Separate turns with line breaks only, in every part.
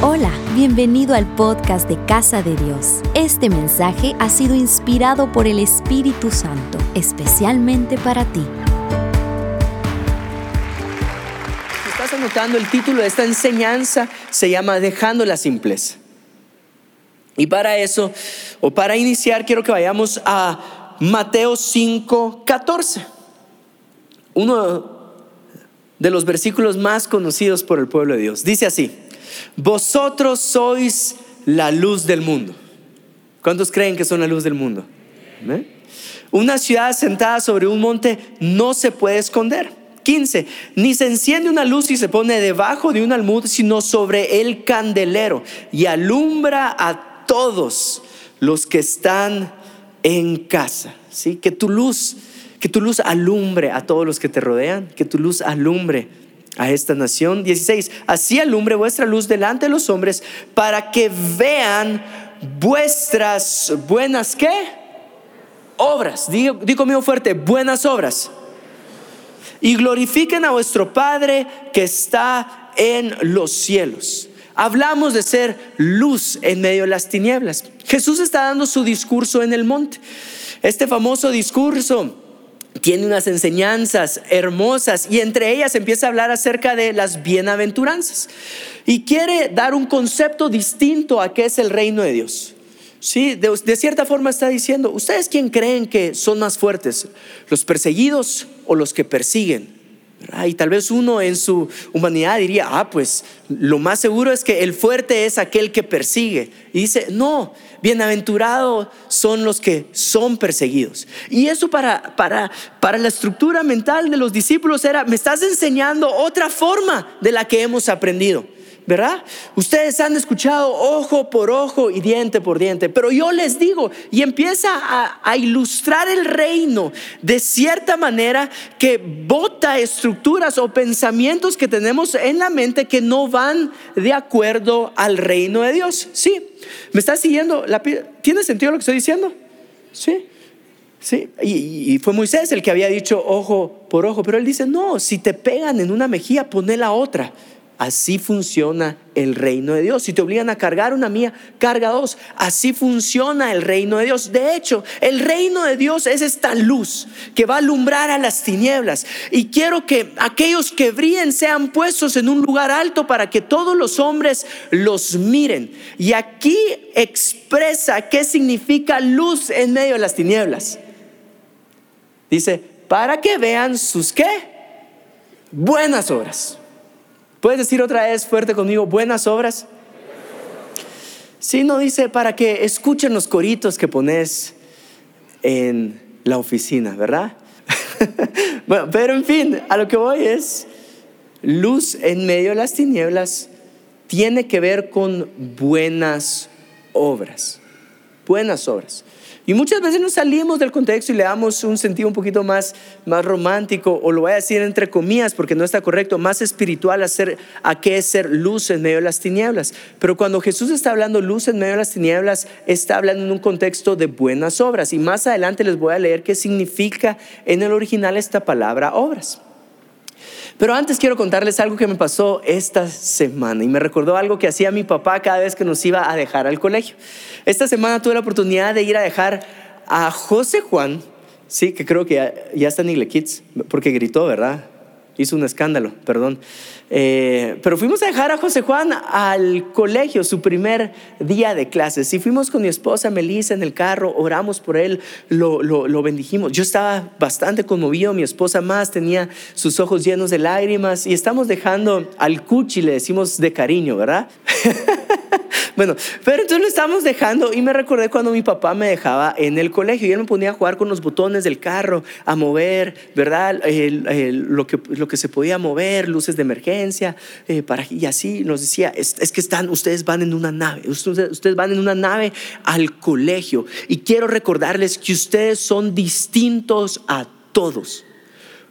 Hola, bienvenido al podcast de Casa de Dios. Este mensaje ha sido inspirado por el Espíritu Santo, especialmente para ti.
estás anotando el título de esta enseñanza, se llama Dejando la simpleza. Y para eso, o para iniciar, quiero que vayamos a Mateo 5, 14. Uno de los versículos más conocidos por el pueblo de Dios. Dice así. Vosotros sois la luz del mundo. ¿Cuántos creen que son la luz del mundo? Una ciudad sentada sobre un monte no se puede esconder. 15. Ni se enciende una luz y se pone debajo de un almud, sino sobre el candelero y alumbra a todos los que están en casa. ¿sí? Que tu luz, que tu luz alumbre a todos los que te rodean, que tu luz alumbre a esta nación. 16. Así alumbre vuestra luz delante de los hombres para que vean vuestras buenas qué? Obras. Digo, digo conmigo fuerte, buenas obras. Y glorifiquen a vuestro Padre que está en los cielos. Hablamos de ser luz en medio de las tinieblas. Jesús está dando su discurso en el monte. Este famoso discurso tiene unas enseñanzas hermosas y entre ellas empieza a hablar acerca de las bienaventuranzas y quiere dar un concepto distinto a qué es el reino de Dios. Sí, de, cierta forma está diciendo, ¿ustedes quién creen que son más fuertes? ¿Los perseguidos o los que persiguen? Y tal vez uno en su humanidad diría, ah, pues lo más seguro es que el fuerte es aquel que persigue. Y dice, no, bienaventurados son los que son perseguidos. Y eso para, para, para la estructura mental de los discípulos era, me estás enseñando otra forma de la que hemos aprendido. ¿Verdad? Ustedes han escuchado ojo por ojo y diente por diente, pero yo les digo, y empieza a, ilustrar el reino de cierta manera que bota estructuras o pensamientos que tenemos en la mente que no van de acuerdo al reino de Dios. ¿Sí? ¿Me estás siguiendo? ¿Tiene sentido lo que estoy diciendo? ¿Sí? Sí, y, y, fue Moisés el que había dicho ojo por ojo, pero él dice, no, si te pegan en una mejilla, poné la otra. Así funciona el reino de Dios. Si te obligan a cargar una mía, carga dos. Así funciona el reino de Dios. De hecho, el reino de Dios es esta luz que va a alumbrar a las tinieblas. Y quiero que aquellos que brillen sean puestos en un lugar alto para que todos los hombres los miren. Y aquí expresa qué significa luz en medio de las tinieblas. Dice, para que vean sus qué? Buenas obras ¿Puedes decir otra vez fuerte conmigo, buenas obras? Sí, no dice para que escuchen los coritos que pones en la oficina, ¿verdad? bueno, pero en fin, a lo que voy es, luz en medio de las tinieblas tiene que ver con buenas obras, buenas obras. Y muchas veces nos salimos del contexto y le damos un sentido un poquito más, más romántico, o lo voy a decir entre comillas porque no está correcto, más espiritual a, a qué es ser luz en medio de las tinieblas. Pero cuando Jesús está hablando luz en medio de las tinieblas, está hablando en un contexto de buenas obras. Y más adelante les voy a leer qué significa en el original esta palabra obras. Pero antes quiero contarles algo que me pasó esta semana y me recordó algo que hacía mi papá cada vez que nos iba a dejar al colegio. Esta semana tuve la oportunidad de ir a dejar a José Juan, sí, que creo que ya, está en Igle Kids, porque gritó, ¿verdad? Hizo un escándalo, perdón. Eh, pero fuimos a dejar a José Juan al colegio, su primer día de clases. Y fuimos con mi esposa Melissa en el carro, oramos por él, lo, lo, bendijimos. Yo estaba bastante conmovido, mi esposa más tenía sus ojos llenos de lágrimas. Y estamos dejando al cuchi, le decimos de cariño, ¿verdad? Bueno, pero entonces lo estamos dejando y me recordé cuando mi papá me dejaba en el colegio y él me ponía a jugar con los botones del carro, a mover, ¿verdad? lo, que, lo que se podía mover, luces de emergencia, eh, para, y así nos decía, es, que están, ustedes van en una nave, ustedes, ustedes van en una nave al colegio y quiero recordarles que ustedes son distintos a todos.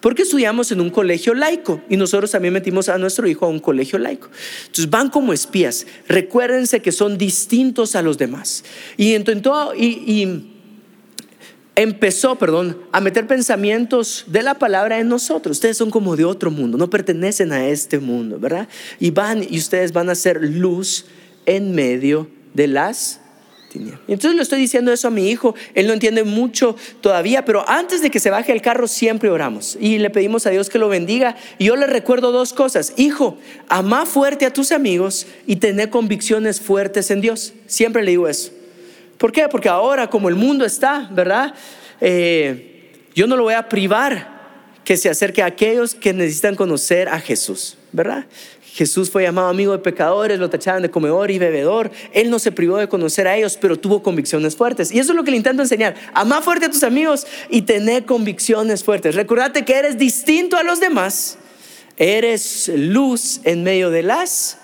Porque estudiamos en un colegio laico y nosotros también metimos a nuestro hijo a un colegio laico. Entonces van como espías. Recuérdense que son distintos a los demás. Y, y, y empezó, perdón, a meter pensamientos de la palabra en nosotros. Ustedes son como de otro mundo, no pertenecen a este mundo, ¿verdad? Y van y ustedes van a ser luz en medio de las entonces le estoy diciendo eso a mi hijo, él no entiende mucho todavía, pero antes de que se baje el carro siempre oramos y le pedimos a Dios que lo bendiga. Y yo le recuerdo dos cosas, hijo, ama fuerte a tus amigos y tener convicciones fuertes en Dios. Siempre le digo eso. ¿Por qué? Porque ahora como el mundo está, ¿verdad? Eh, yo no lo voy a privar que se acerque a aquellos que necesitan conocer a Jesús, ¿verdad? Jesús fue llamado amigo de pecadores, lo tachaban de comedor y bebedor. Él no se privó de conocer a ellos, pero tuvo convicciones fuertes. Y eso es lo que le intento enseñar. Amá fuerte a tus amigos y tener convicciones fuertes. Recordate que eres distinto a los demás. Eres luz en medio de las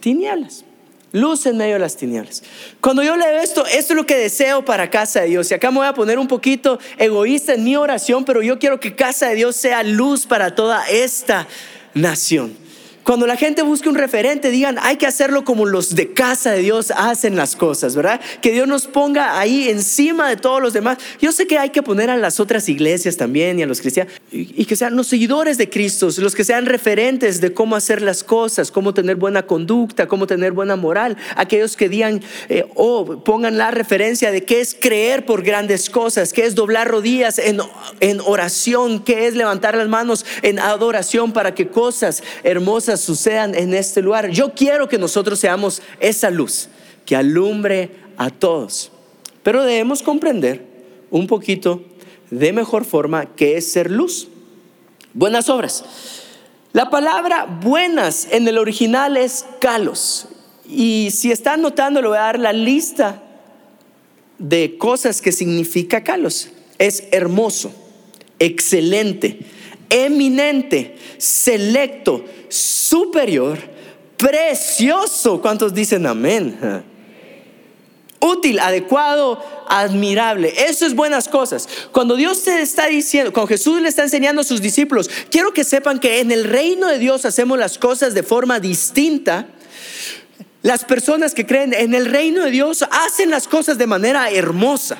tinieblas. Luz en medio de las tinieblas. Cuando yo leo esto, esto es lo que deseo para casa de Dios. Y acá me voy a poner un poquito egoísta en mi oración, pero yo quiero que casa de Dios sea luz para toda esta nación. Cuando la gente busque un referente, digan, hay que hacerlo como los de casa de Dios hacen las cosas, ¿verdad? Que Dios nos ponga ahí encima de todos los demás. Yo sé que hay que poner a las otras iglesias también y a los cristianos, y, que sean los seguidores de Cristo, los que sean referentes de cómo hacer las cosas, cómo tener buena conducta, cómo tener buena moral. Aquellos que digan, eh, o pongan la referencia de qué es creer por grandes cosas, qué es doblar rodillas en, en oración, qué es levantar las manos en adoración para que cosas hermosas sucedan en este lugar. Yo quiero que nosotros seamos esa luz que alumbre a todos. Pero debemos comprender un poquito de mejor forma qué es ser luz. Buenas obras. La palabra buenas en el original es kalos. Y si están notando, le voy a dar la lista de cosas que significa kalos. Es hermoso, excelente, eminente, selecto, superior, precioso. ¿Cuántos dicen amén? Útil, adecuado, admirable. Eso es buenas cosas. Cuando Dios te está diciendo, cuando Jesús le está enseñando a sus discípulos, quiero que sepan que en el reino de Dios hacemos las cosas de forma distinta. Las personas que creen en el reino de Dios hacen las cosas de manera hermosa.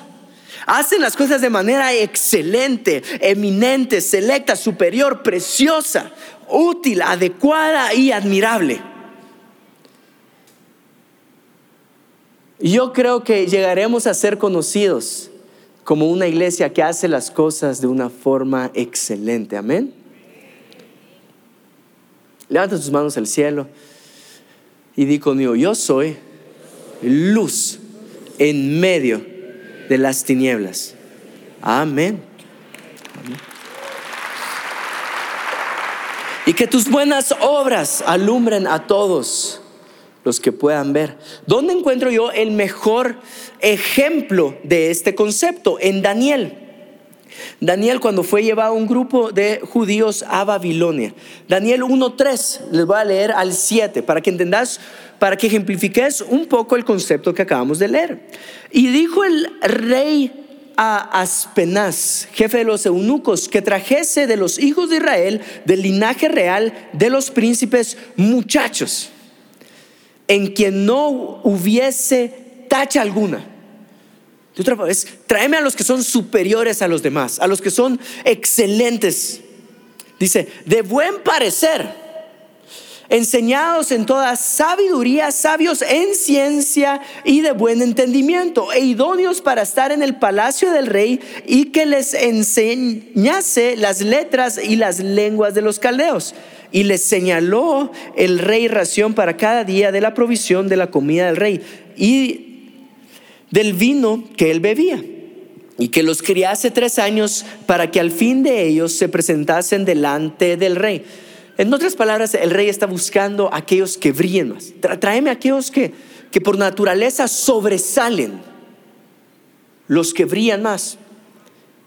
Hacen las cosas de manera excelente, eminente, selecta, superior, preciosa, útil, adecuada y admirable. Yo creo que llegaremos a ser conocidos como una iglesia que hace las cosas de una forma excelente. Amén. Levanta tus manos al cielo y di conmigo, yo soy luz en medio de las tinieblas. Amén. Y que tus buenas obras alumbren a todos los que puedan ver. ¿Dónde encuentro yo el mejor ejemplo de este concepto? En Daniel. Daniel cuando fue llevado un grupo de judíos a Babilonia. Daniel 1.3, les voy a leer al 7 para que entendas para que ejemplifiques un poco el concepto que acabamos de leer. Y dijo el rey a Aspenaz, jefe de los eunucos, que trajese de los hijos de Israel, del linaje real de los príncipes muchachos, en quien no hubiese tacha alguna. De otra vez, tráeme a los que son superiores a los demás, a los que son excelentes. Dice, de buen parecer enseñados en toda sabiduría, sabios en ciencia y de buen entendimiento, e idóneos para estar en el palacio del rey y que les enseñase las letras y las lenguas de los caldeos. Y les señaló el rey ración para cada día de la provisión de la comida del rey y del vino que él bebía y que los criase tres años para que al fin de ellos se presentasen delante del rey. En otras palabras, el rey está buscando a aquellos que brillen más. Tráeme a aquellos que, que por naturaleza sobresalen, los que brillan más.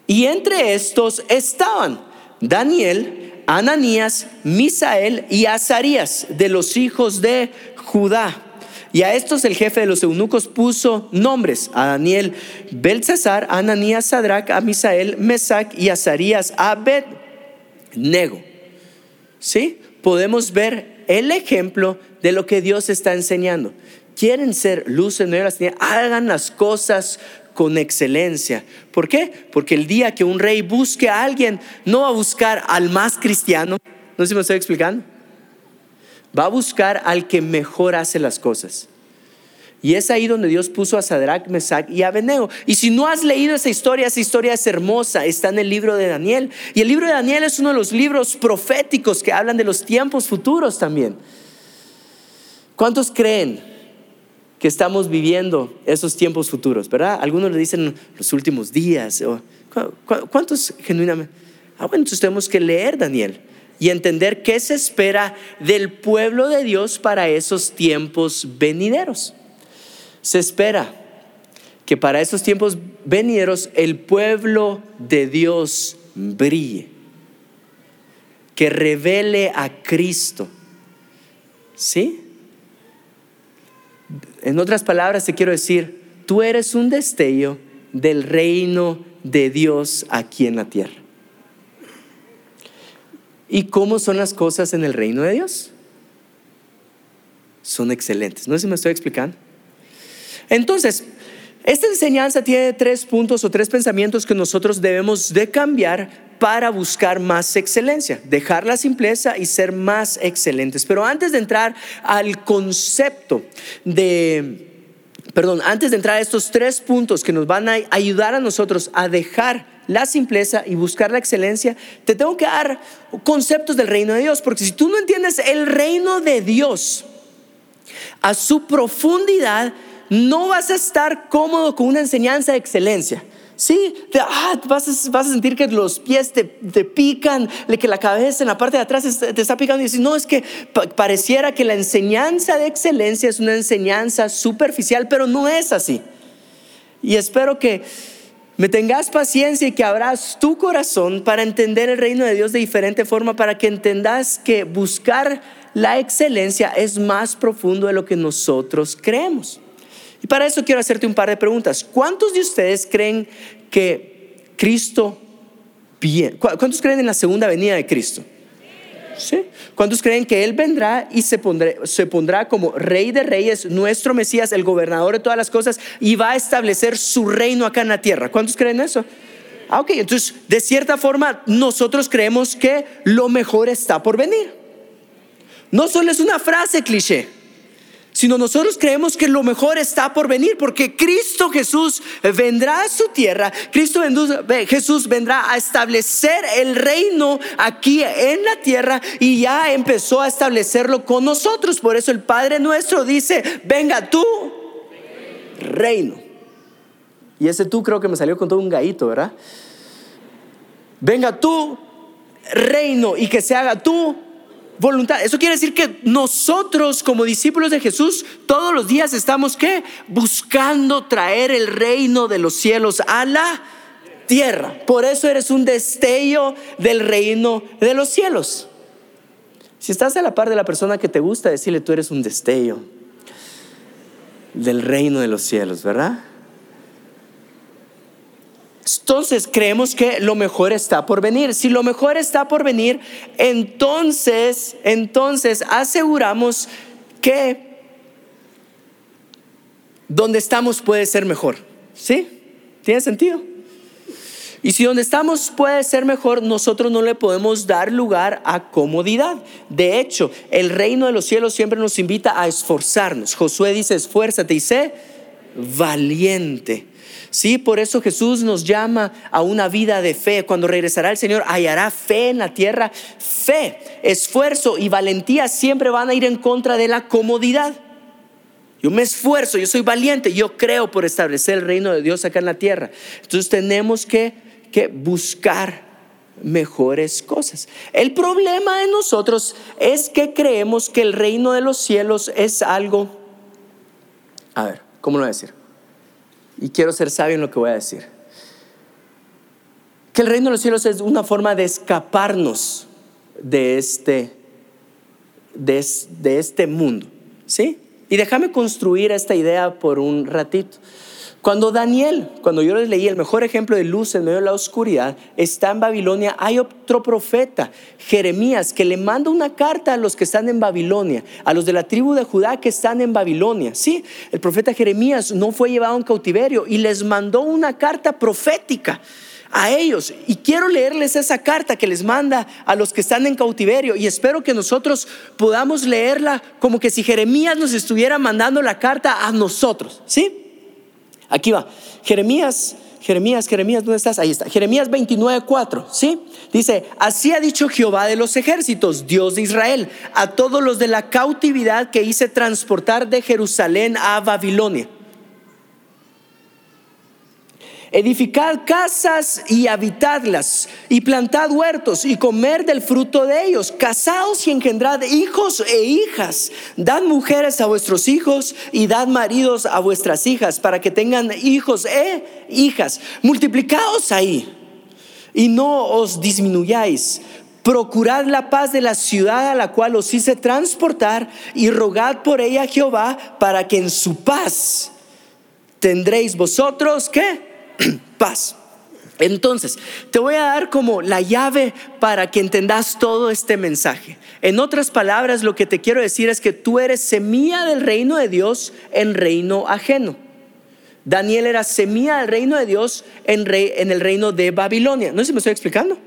Y entre estos estaban Daniel, Ananías, Misael y Azarías de los hijos de Judá. Y a estos el jefe de los eunucos puso nombres: a Daniel, Belsasar, a Ananías, Sadrach, a Misael, Mesac y Azarías, Abed, Nego. ¿Sí? Podemos ver el ejemplo de lo que Dios está enseñando. Quieren ser luz en hagan las cosas con excelencia. ¿Por qué? Porque el día que un rey busque a alguien, no va a buscar al más cristiano. No sé si me estoy explicando. Va a buscar al que mejor hace las cosas. Y es ahí donde Dios puso a Sadrach, Mesach y Abednego. Y si no has leído esa historia, esa historia es hermosa, está en el libro de Daniel. Y el libro de Daniel es uno de los libros proféticos que hablan de los tiempos futuros también. ¿Cuántos creen que estamos viviendo esos tiempos futuros? ¿Verdad? Algunos le dicen los últimos días. ¿Cuántos genuinamente? Ah, bueno, entonces tenemos que leer Daniel y entender qué se espera del pueblo de Dios para esos tiempos venideros. Se espera que para esos tiempos venideros el pueblo de Dios brille, que revele a Cristo. ¿Sí? En otras palabras, te quiero decir, tú eres un destello del reino de Dios aquí en la tierra. ¿Y cómo son las cosas en el reino de Dios? Son excelentes. No sé si me estoy explicando. Entonces, esta enseñanza tiene tres puntos o tres pensamientos que nosotros debemos de cambiar para buscar más excelencia, dejar la simpleza y ser más excelentes. Pero antes de entrar al concepto de, perdón, antes de entrar a estos tres puntos que nos van a ayudar a nosotros a dejar la simpleza y buscar la excelencia, te tengo que dar conceptos del reino de Dios, porque si tú no entiendes el reino de Dios a su profundidad, no vas a estar cómodo con una enseñanza de excelencia. Sí, ah, vas, a, sentir que los pies te, pican, que la cabeza en la parte de atrás te está picando y dices, no, es que pareciera que la enseñanza de excelencia es una enseñanza superficial, pero no es así. Y espero que me tengas paciencia y que abras tu corazón para entender el reino de Dios de diferente forma, para que entendas que buscar la excelencia es más profundo de lo que nosotros creemos. Y para eso quiero hacerte un par de preguntas. ¿Cuántos de ustedes creen que Cristo bien? ¿Cuántos creen en la segunda venida de Cristo? ¿Cuántos creen que Él vendrá y se pondrá, se pondrá como Rey de Reyes, nuestro Mesías, el gobernador de todas las cosas, y va a establecer su reino acá en la tierra? ¿Cuántos creen eso? Ah, ok, entonces de cierta forma nosotros creemos que lo mejor está por venir. No solo es una frase cliché sino nosotros creemos que lo mejor está por venir, porque Cristo Jesús vendrá a su tierra, Cristo Jesús vendrá a establecer el reino aquí en la tierra y ya empezó a establecerlo con nosotros. Por eso el Padre nuestro dice, venga tú, reino. Y ese tú creo que me salió con todo un gallito, ¿verdad? Venga tú, reino, y que se haga tú voluntad. Eso quiere decir que nosotros como discípulos de Jesús todos los días estamos ¿qué? buscando traer el reino de los cielos a la tierra. Por eso eres un destello del reino de los cielos. Si estás a la par de la persona que te gusta, decirle tú eres un destello del reino de los cielos, ¿verdad? Entonces creemos que lo mejor está por venir. Si lo mejor está por venir, entonces, entonces aseguramos que donde estamos puede ser mejor. ¿Sí? ¿Tiene sentido? Y si donde estamos puede ser mejor, nosotros no le podemos dar lugar a comodidad. De hecho, el reino de los cielos siempre nos invita a esforzarnos. Josué dice, esfuérzate y sé valiente. Sí, por eso Jesús nos llama a una vida de fe. Cuando regresará el Señor, hallará fe en la tierra. Fe, esfuerzo y valentía siempre van a ir en contra de la comodidad. Yo me esfuerzo, yo soy valiente, yo creo por establecer el reino de Dios acá en la tierra. Entonces tenemos que, que buscar mejores cosas. El problema de nosotros es que creemos que el reino de los cielos es algo, a ver, ¿cómo lo voy a decir? Y quiero ser sabio en lo que voy a decir. Que el reino de los cielos es una forma de escaparnos de este, de, este mundo. ¿Sí? Y déjame construir esta idea por un ratito. Cuando Daniel, cuando yo les leí el mejor ejemplo de luz en medio de la oscuridad, está en Babilonia, hay otro profeta, Jeremías, que le manda una carta a los que están en Babilonia, a los de la tribu de Judá que están en Babilonia. Sí, el profeta Jeremías no fue llevado en cautiverio y les mandó una carta profética a ellos. Y quiero leerles esa carta que les manda a los que están en cautiverio. Y espero que nosotros podamos leerla como que si Jeremías nos estuviera mandando la carta a nosotros. ¿Sí? Aquí va. Jeremías, Jeremías, Jeremías, ¿dónde estás? Ahí está. Jeremías 29, 4. ¿Sí? Dice, así ha dicho Jehová de los ejércitos, Dios de Israel, a todos los de la cautividad que hice transportar de Jerusalén a Babilonia edificad casas y habitadlas, y plantad huertos y comer del fruto de ellos, casaos y engendrad hijos e hijas, dad mujeres a vuestros hijos y dad maridos a vuestras hijas, para que tengan hijos e hijas, multiplicaos ahí y no os disminuyáis. Procurad la paz de la ciudad a la cual os hice transportar y rogad por ella a Jehová para que en su paz tendréis vosotros ¿qué? paz. Entonces, te voy a dar como la llave para que entendas todo este mensaje. En otras palabras, lo que te quiero decir es que tú eres semilla del reino de Dios en reino ajeno. Daniel era semilla del reino de Dios en, el reino de Babilonia. ¿No sé si me estoy explicando?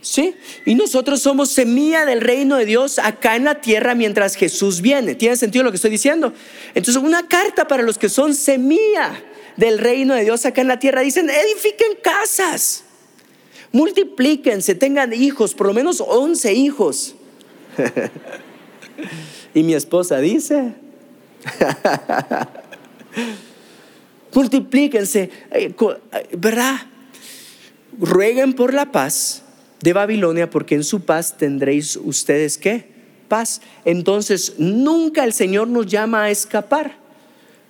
¿Sí? Y nosotros somos semilla del reino de Dios acá en la tierra mientras Jesús viene. ¿Tiene sentido lo que estoy diciendo? Entonces, una carta para los que son semilla del reino de Dios acá en la tierra. Dicen, edifiquen casas, multiplíquense, tengan hijos, por lo menos 11 hijos. y mi esposa dice, multiplíquense, eh, eh, ¿verdad? Rueguen por la paz de Babilonia, porque en su paz tendréis ustedes qué? Paz. Entonces, nunca el Señor nos llama a escapar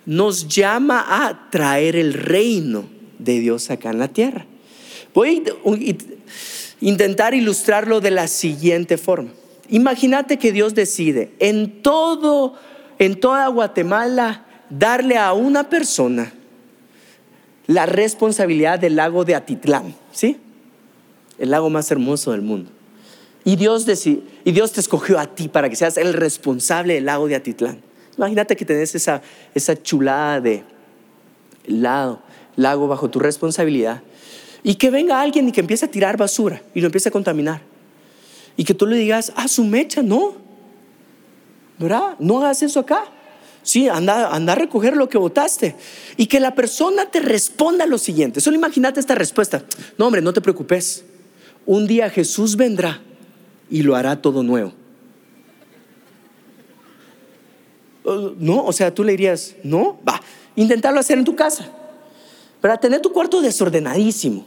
nos llama a traer el reino de Dios acá en la tierra. Voy a intentar ilustrarlo de la siguiente forma. Imagínate que Dios decide en todo, en toda Guatemala, darle a una persona la responsabilidad del lago de Atitlán, ¿sí? El lago más hermoso del mundo. Y Dios, y Dios te escogió a ti para que seas el responsable del lago de Atitlán. Imagínate que tenés esa, esa chulada de lago, bajo tu responsabilidad y que venga alguien y que empiece a tirar basura y lo empiece a contaminar. Y que tú le digas, ah, su mecha, no. ¿Verdad? No hagas eso acá. Sí, anda, anda a recoger lo que votaste. Y que la persona te responda lo siguiente. Solo imagínate esta respuesta. No, hombre, no te preocupes. Un día Jesús vendrá y lo hará todo nuevo. No, o sea, tú le dirías, no, va, intentarlo hacer en tu casa. Para tener tu cuarto desordenadísimo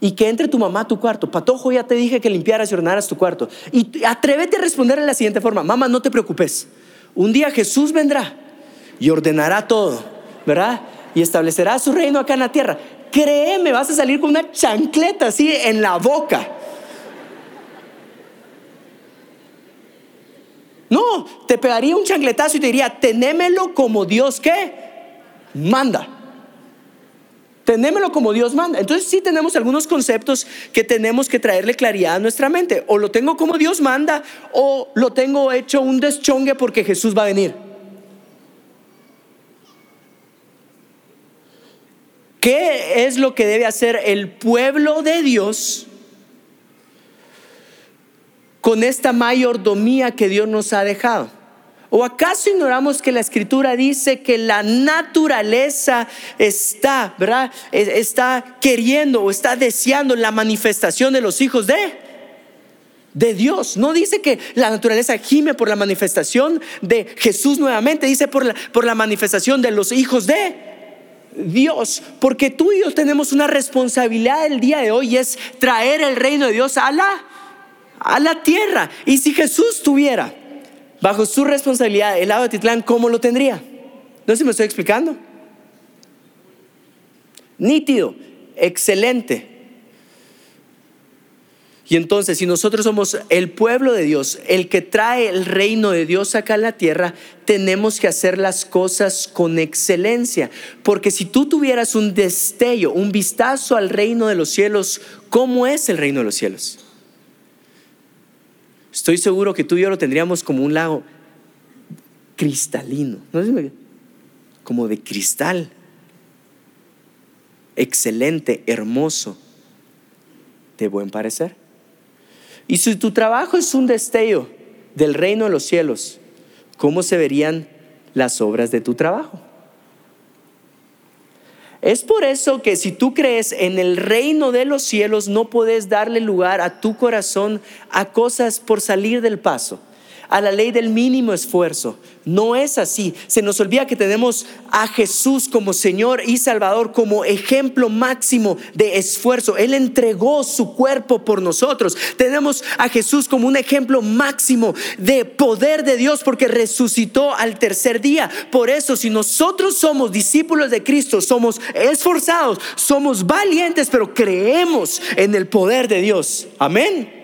y que entre tu mamá a tu cuarto. Patojo, ya te dije que limpiaras y ordenaras tu cuarto. Y atrévete a responder de la siguiente forma: Mamá, no te preocupes. Un día Jesús vendrá y ordenará todo, ¿verdad? Y establecerá su reino acá en la tierra. Créeme, vas a salir con una chancleta así en la boca. No, te pegaría un chancletazo y te diría, tenémelo como Dios manda. Tenémelo como Dios manda. Entonces sí tenemos algunos conceptos que tenemos que traerle claridad a nuestra mente. O lo tengo como Dios manda o lo tengo hecho un deschongue porque Jesús va a venir. ¿Qué es lo que debe hacer el pueblo de Dios con esta mayordomía que Dios nos ha dejado? ¿O acaso ignoramos que la escritura dice que la naturaleza está, ¿verdad? Está queriendo o está deseando la manifestación de los hijos de de Dios. No dice que la naturaleza gime por la manifestación de Jesús nuevamente, dice por la, por la manifestación de los hijos de Dios, porque tú y yo tenemos una responsabilidad el día de hoy y es traer el reino de Dios a la a la tierra. Y si Jesús tuviera bajo su responsabilidad el lago de Titlán, ¿cómo lo tendría? No sé si me estoy explicando. Nítido, excelente. Y entonces, si nosotros somos el pueblo de Dios, el que trae el reino de Dios acá en la tierra, tenemos que hacer las cosas con excelencia. Porque si tú tuvieras un destello, un vistazo al reino de los cielos, ¿cómo es el reino de los cielos? Estoy seguro que tú y yo lo tendríamos como un lago cristalino, como de cristal, excelente, hermoso, de buen parecer. Y si tu trabajo es un destello del reino de los cielos, ¿cómo se verían las obras de tu trabajo? Es por eso que si tú crees en el reino de los cielos, no puedes darle lugar a tu corazón a cosas por salir del paso a la ley del mínimo esfuerzo. No es así. Se nos olvida que tenemos a Jesús como Señor y Salvador, como ejemplo máximo de esfuerzo. Él entregó su cuerpo por nosotros. Tenemos a Jesús como un ejemplo máximo de poder de Dios porque resucitó al tercer día. Por eso, si nosotros somos discípulos de Cristo, somos esforzados, somos valientes, pero creemos en el poder de Dios. Amén.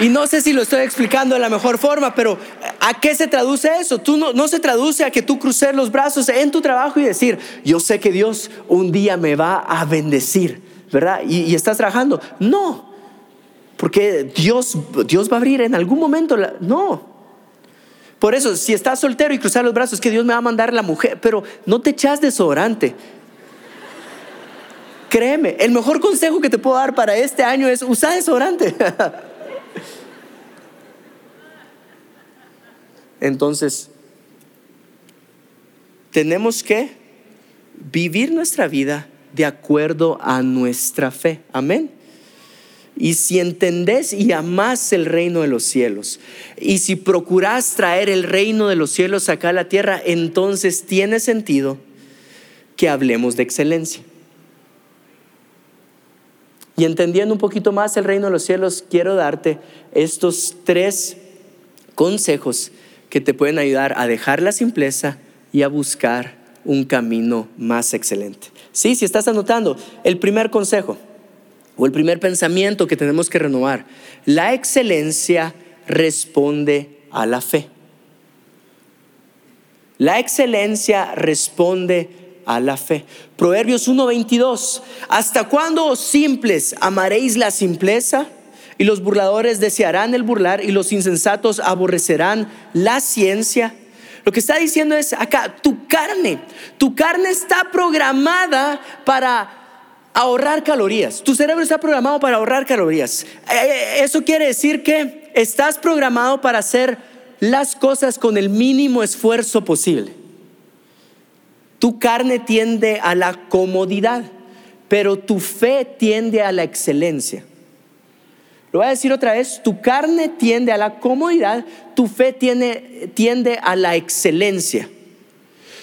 Y no sé si lo estoy explicando de la mejor forma, pero ¿a qué se traduce eso? Tú no, no se traduce a que tú cruces los brazos en tu trabajo y decir, yo sé que Dios un día me va a bendecir, ¿verdad? Y, estás trabajando. No, porque Dios, Dios va a abrir en algún momento. no. Por eso, si estás soltero y cruzar los brazos, que Dios me va a mandar la mujer, pero no te echas desodorante. Créeme, el mejor consejo que te puedo dar para este año es usar desodorante. Entonces, tenemos que vivir nuestra vida de acuerdo a nuestra fe. Amén. Y si entendés y amás el reino de los cielos, y si procurás traer el reino de los cielos acá a la tierra, entonces tiene sentido que hablemos de excelencia. Y entendiendo un poquito más el reino de los cielos, quiero darte estos tres consejos que te pueden ayudar a dejar la simpleza y a buscar un camino más excelente. Sí, si estás anotando, el primer consejo o el primer pensamiento que tenemos que renovar, la excelencia responde a la fe. La excelencia responde a la fe. Proverbios 1:22, ¿hasta cuándo simples amaréis la simpleza? Y los burladores desearán el burlar y los insensatos aborrecerán la ciencia. Lo que está diciendo es acá, tu carne, tu carne está programada para ahorrar calorías. Tu cerebro está programado para ahorrar calorías. Eh, eh, eso quiere decir que estás programado para hacer las cosas con el mínimo esfuerzo posible. Tu carne tiende a la comodidad, pero tu fe tiende a la excelencia. Lo voy a decir otra vez, tu carne tiende a la comodidad, tu fe tiende a la excelencia.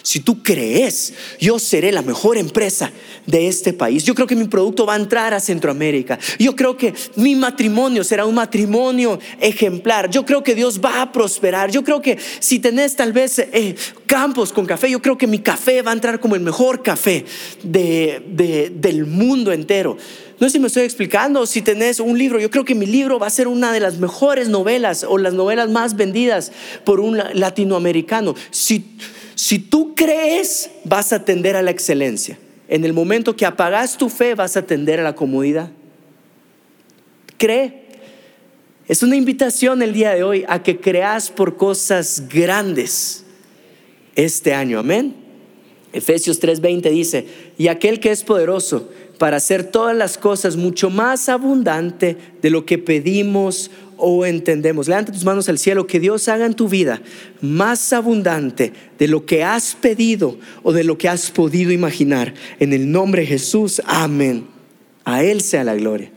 Si tú crees, yo seré la mejor empresa de este país. Yo creo que mi producto va a entrar a Centroamérica. Yo creo que mi matrimonio será un matrimonio ejemplar. Yo creo que Dios va a prosperar. Yo creo que si tenés tal vez eh, campos con café, yo creo que mi café va a entrar como el mejor café del mundo entero. No sé si me estoy explicando, si tenés un libro, yo creo que mi libro va a ser una de las mejores novelas o las novelas más vendidas por un latinoamericano. Si, si tú crees, vas a tender a la excelencia. En el momento que apagas tu fe, vas a tender a la comodidad. Cree. Es una invitación el día de hoy a que creas por cosas grandes este año. Amén. Efesios 3:20 dice, y aquel que es poderoso para hacer todas las cosas mucho más abundante de lo que pedimos o entendemos. Levanta tus manos al cielo, que Dios haga en tu vida más abundante de lo que has pedido o de lo que has podido imaginar. En el nombre de Jesús, amén. A Él sea la gloria.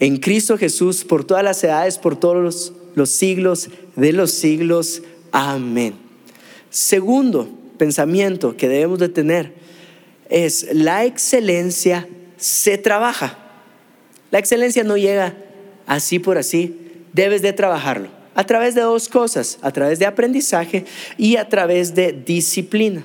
En Cristo Jesús, por todas las edades, por todos los siglos de los siglos, amén. Segundo pensamiento que debemos de tener es la excelencia se trabaja. La excelencia no llega así por así, debes de trabajarlo. A través de dos cosas, a través de aprendizaje y a través de disciplina.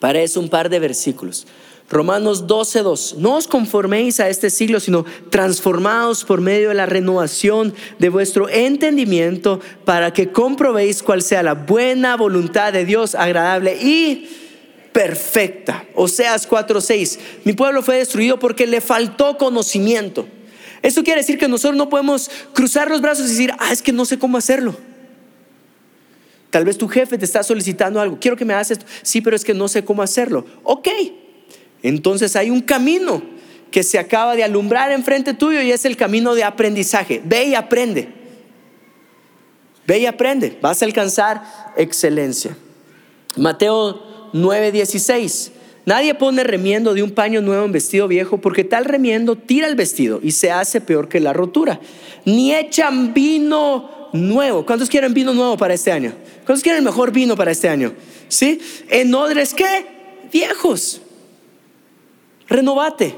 Para eso un par de versículos. Romanos 12:2. No os conforméis a este siglo, sino transformados por medio de la renovación de vuestro entendimiento para que comprobéis cuál sea la buena voluntad de Dios agradable y perfecta. Oseas 4:6. Mi pueblo fue destruido porque le faltó conocimiento. Eso quiere decir que nosotros no podemos cruzar los brazos y decir, ah, es que no sé cómo hacerlo. Tal vez tu jefe te está solicitando algo. Quiero que me hagas esto. Sí, pero es que no sé cómo hacerlo. Ok. Entonces hay un camino que se acaba de alumbrar enfrente tuyo y es el camino de aprendizaje. Ve y aprende. Ve y aprende. Vas a alcanzar excelencia. Mateo 9:16. Nadie pone remiendo de un paño nuevo en vestido viejo porque tal remiendo tira el vestido y se hace peor que la rotura. Ni echan vino nuevo. ¿Cuántos quieren vino nuevo para este año? ¿Cuántos quieren el mejor vino para este año? ¿Sí? En odres qué? Viejos. Renovate.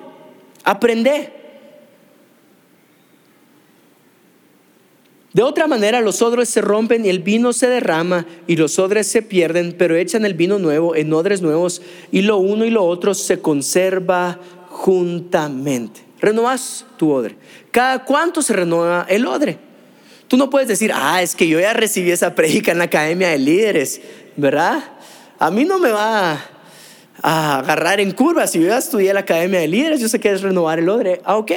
Aprende. De otra manera, los odres se rompen y el vino se derrama y los odres se pierden, pero echan el vino nuevo en odres nuevos y lo uno y lo otro se conserva juntamente. Renovas tu odre. ¿Cada cuánto se renueva el odre? Tú no puedes decir, ah, es que yo ya recibí esa predica en la academia de líderes, ¿verdad? A mí no me va a agarrar en curva. Si yo ya estudié la academia de líderes, yo sé que es renovar el odre. Ah, ok.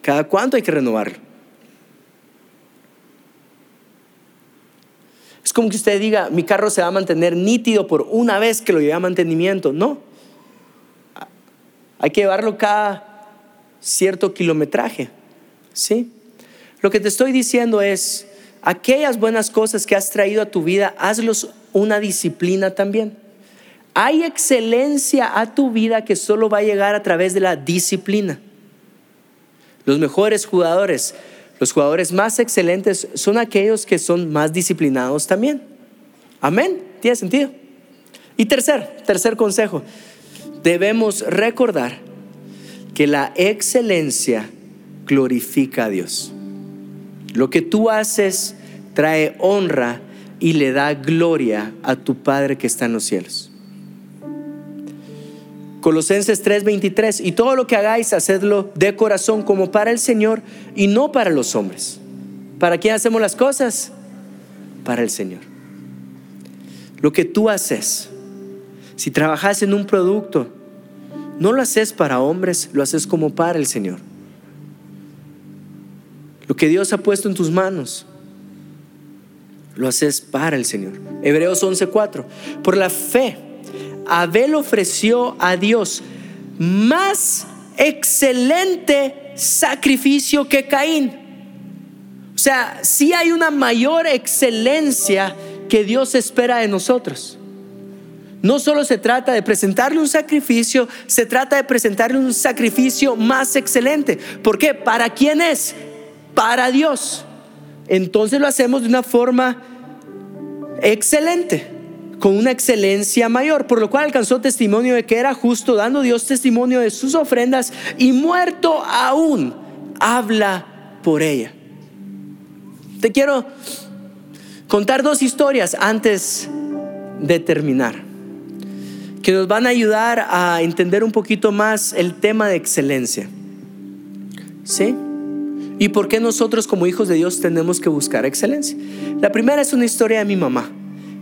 ¿Cada cuánto hay que renovarlo? Es como que usted diga, mi carro se va a mantener nítido por una vez que lo lleve a mantenimiento. No. Hay que llevarlo cada cierto kilometraje. ¿Sí? Lo que te estoy diciendo es, aquellas buenas cosas que has traído a tu vida, hazlos una disciplina también. Hay excelencia a tu vida que solo va a llegar a través de la disciplina. Los mejores jugadores los jugadores más excelentes son aquellos que son más disciplinados también. Amén. ¿Tiene sentido? Y tercer, tercer consejo, debemos recordar que la excelencia glorifica a Dios. Lo que tú haces trae honra y le da gloria a tu Padre que está en los cielos. Colosenses 3:23, y todo lo que hagáis, hacedlo de corazón como para el Señor y no para los hombres. ¿Para quién hacemos las cosas? Para el Señor. Lo que tú haces, si trabajas en un producto, no lo haces para hombres, lo haces como para el Señor. Lo que Dios ha puesto en tus manos, lo haces para el Señor. Hebreos 11:4. Por la fe Abel ofreció a Dios más excelente sacrificio que Caín. O sea, si hay una mayor excelencia que Dios espera de nosotros. No solo se trata de presentarle un sacrificio, se trata de presentarle un sacrificio más excelente. ¿Por qué? ¿Para quién es? Para Dios. Entonces lo hacemos de una forma excelente con una excelencia mayor, por lo cual alcanzó testimonio de que era justo, dando Dios testimonio de sus ofrendas y muerto aún, habla por ella. Te quiero contar dos historias antes de terminar, que nos van a ayudar a entender un poquito más el tema de excelencia. ¿Sí? ¿Y por qué nosotros como hijos de Dios tenemos que buscar excelencia? La primera es una historia de mi mamá.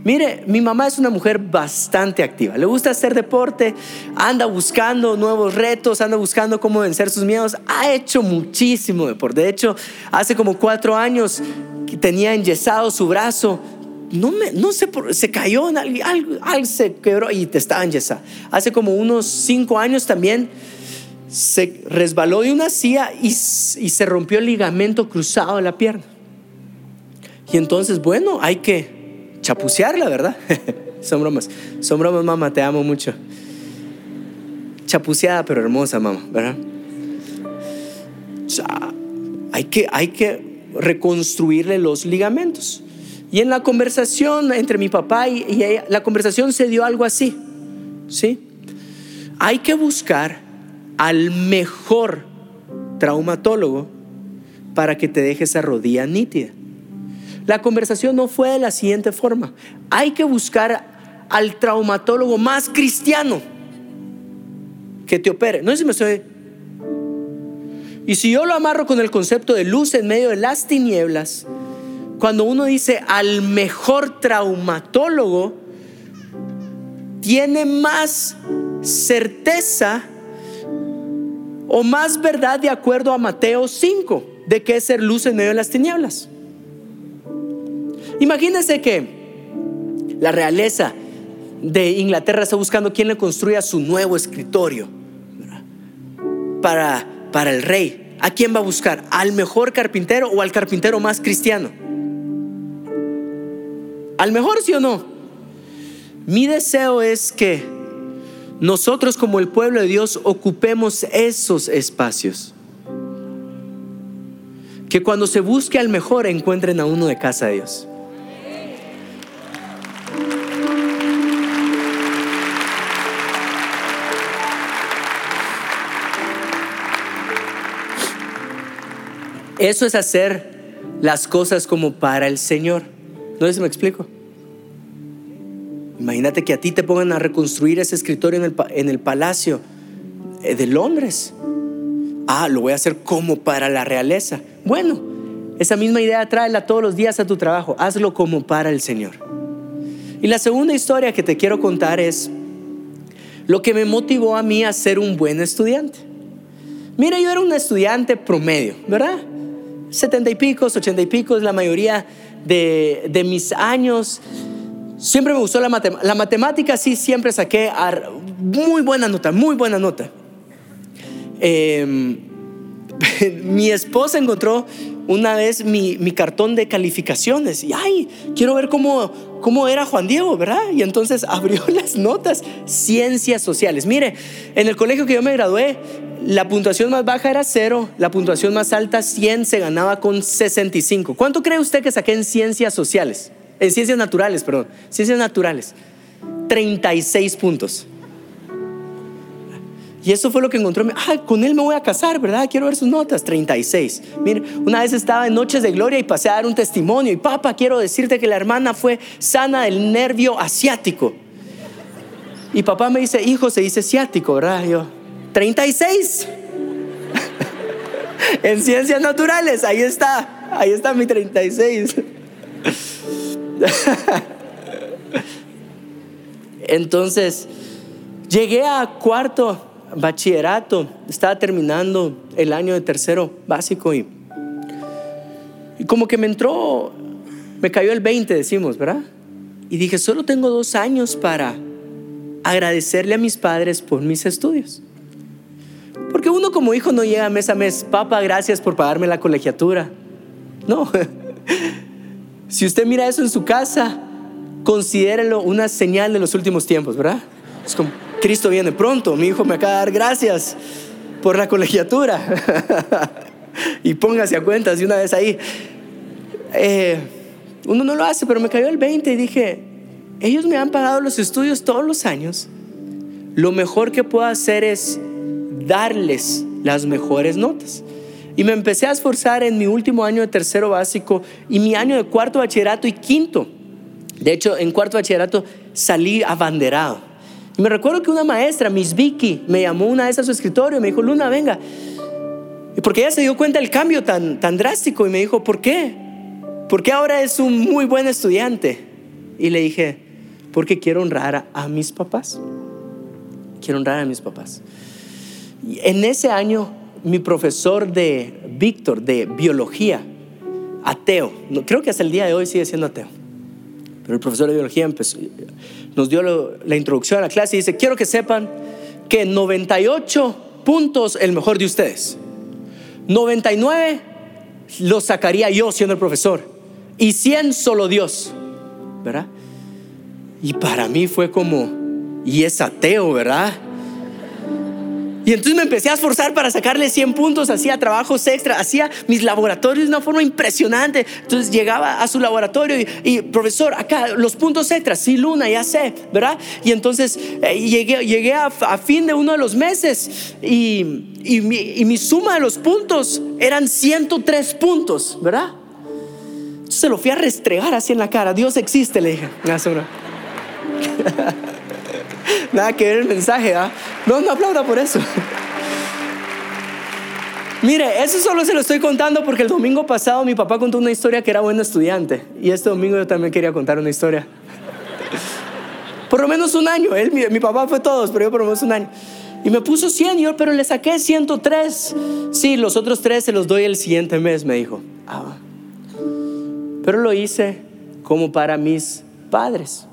Mire, mi mamá es una mujer bastante activa. Le gusta hacer deporte, anda buscando nuevos retos, anda buscando cómo vencer sus miedos. Ha hecho muchísimo deporte. De hecho, hace como cuatro años tenía enyesado su brazo. No, me, no sé, se cayó, algo, algo, se quebró y te estaba enyesado. Hace como unos cinco años también se resbaló de una silla y se rompió el ligamento cruzado de la pierna. Y entonces, bueno, hay que chapucearla, ¿verdad? son bromas, son bromas, mamá, te amo mucho. Chapuceada, pero hermosa, mamá, ¿verdad? hay que, hay que reconstruirle los ligamentos. Y en la conversación entre mi papá y, ella, la conversación se dio algo así, ¿sí? Hay que buscar al mejor traumatólogo para que te deje esa rodilla nítida. La conversación no fue de la siguiente forma. Hay que buscar al traumatólogo más cristiano que te opere. No sé si me estoy... Y si yo lo amarro con el concepto de luz en medio de las tinieblas, cuando uno dice al mejor traumatólogo, tiene más certeza o más verdad de acuerdo a Mateo 5 de que es ser luz en medio de las tinieblas. Imagínense que la realeza de Inglaterra está buscando quién le construya su nuevo escritorio para, para el rey. ¿A quién va a buscar? ¿Al mejor carpintero o al carpintero más cristiano? ¿Al mejor sí o no? Mi deseo es que nosotros como el pueblo de Dios ocupemos esos espacios. Que cuando se busque al mejor encuentren a uno de casa de Dios. Eso es hacer las cosas como para el Señor. No sé me explico. Imagínate que a ti te pongan a reconstruir ese escritorio en el, palacio eh, de Londres. Ah, lo voy a hacer como para la realeza. Bueno, esa misma idea tráela todos los días a tu trabajo. Hazlo como para el Señor. Y la segunda historia que te quiero contar es lo que me motivó a mí a ser un buen estudiante. Mira, yo era un estudiante promedio, ¿verdad? Setenta y pico, ochenta y pico es la mayoría de, de mis años. Siempre me gustó la matemática. La matemática sí, siempre saqué muy buena nota, muy buena nota. Em, mi esposa encontró una vez mi, cartón de calificaciones y, ay, quiero ver cómo, cómo era Juan Diego, ¿verdad? Y entonces abrió las notas, ciencias sociales. Mire, en el colegio que yo me gradué, la puntuación más baja era cero, la puntuación más alta 100 se ganaba con 65. ¿Cuánto cree usted que saqué en ciencias sociales? en ciencias naturales, perdón, ciencias naturales, 36 puntos. Y eso fue lo que encontró. Ah, con él me voy a casar, ¿verdad? Quiero ver sus notas. 36. Mire, una vez estaba en Noches de Gloria y pasé a dar un testimonio. Y papá, quiero decirte que la hermana fue sana del nervio asiático. Y papá me dice, hijo, se dice asiático, ¿verdad? yo, 36. en ciencias naturales, ahí está. Ahí está mi 36. Entonces, llegué a cuarto bachillerato, estaba terminando el año de tercero básico y, como que me entró, me cayó el 20, decimos, ¿verdad? Y dije, solo tengo dos años para agradecerle a mis padres por mis estudios. Porque uno como hijo no llega mes a mes, papá, gracias por pagarme la colegiatura. No, Si usted mira eso en su casa, considérelo una señal de los últimos tiempos, ¿verdad? Es como, Cristo viene pronto, mi hijo me acaba de dar gracias por la colegiatura. y póngase a cuentas de una vez ahí. Eh, uno no lo hace, pero me cayó el 20 y dije, ellos me han pagado los estudios todos los años. Lo mejor que puedo hacer es darles las mejores notas. Y me empecé a esforzar en mi último año de tercero básico y mi año de cuarto bachillerato y quinto. De hecho, en cuarto bachillerato salí abanderado. Me recuerdo que una maestra, Miss Vicky, me llamó una vez a su escritorio y me dijo, Luna, venga. Porque ella se dio cuenta del cambio tan, tan drástico y me dijo, ¿por qué? Porque ahora es un muy buen estudiante. Y le dije, porque quiero honrar a mis papás. Quiero honrar a mis papás. Y en ese año mi profesor de Víctor, de biología, ateo, creo que hasta el día de hoy sigue siendo ateo, pero el profesor de biología nos dio la introducción a la clase y dice, quiero que sepan que 98 puntos el mejor de ustedes, 99 los sacaría yo siendo el profesor y 100 solo Dios, ¿verdad? Y para mí fue como, y es ateo, ¿verdad? Y entonces me empecé a esforzar para sacarle 100 puntos, hacía trabajos extra, hacía mis laboratorios de una forma impresionante. Entonces llegaba a su laboratorio y, profesor, acá los puntos extras, sí, Luna, ya sé, ¿verdad? Y entonces eh, llegué, llegué a, fin de uno de los meses y, y, mi, suma de los puntos eran 103 puntos, ¿verdad? Entonces se lo fui a restregar así en la cara. Dios existe, le dije. Nada que ver el mensaje, ¿ah? No, no aplauda por eso. Mire, eso solo se lo estoy contando porque el domingo pasado mi papá contó una historia que era buen estudiante. Y este domingo yo también quería contar una historia. Por lo menos un año. Él, mi, papá fue todos, pero yo por lo menos un año. Y me puso 100, yo, pero le saqué 103. Sí, los otros tres se los doy el siguiente mes, me dijo. Ah, pero lo hice como para mis padres.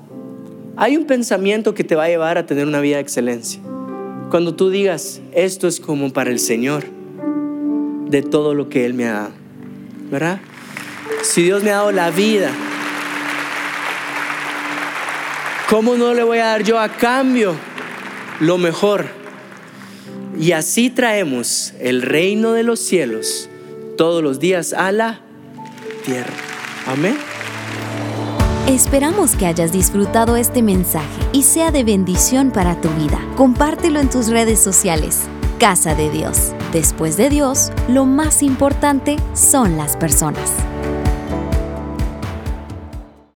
Hay un pensamiento que te va a llevar a tener una vida de excelencia. Cuando tú digas, esto es como para el Señor, de todo lo que Él me ha dado, ¿verdad? Si Dios me ha dado la vida, ¿cómo no le voy a dar yo a cambio lo mejor? Y así traemos el reino de los cielos todos los días a la tierra. Amén.
Esperamos que hayas disfrutado este mensaje y sea de bendición para tu vida. Compártelo en tus redes sociales. Casa de Dios. Después de Dios, lo más importante son las personas.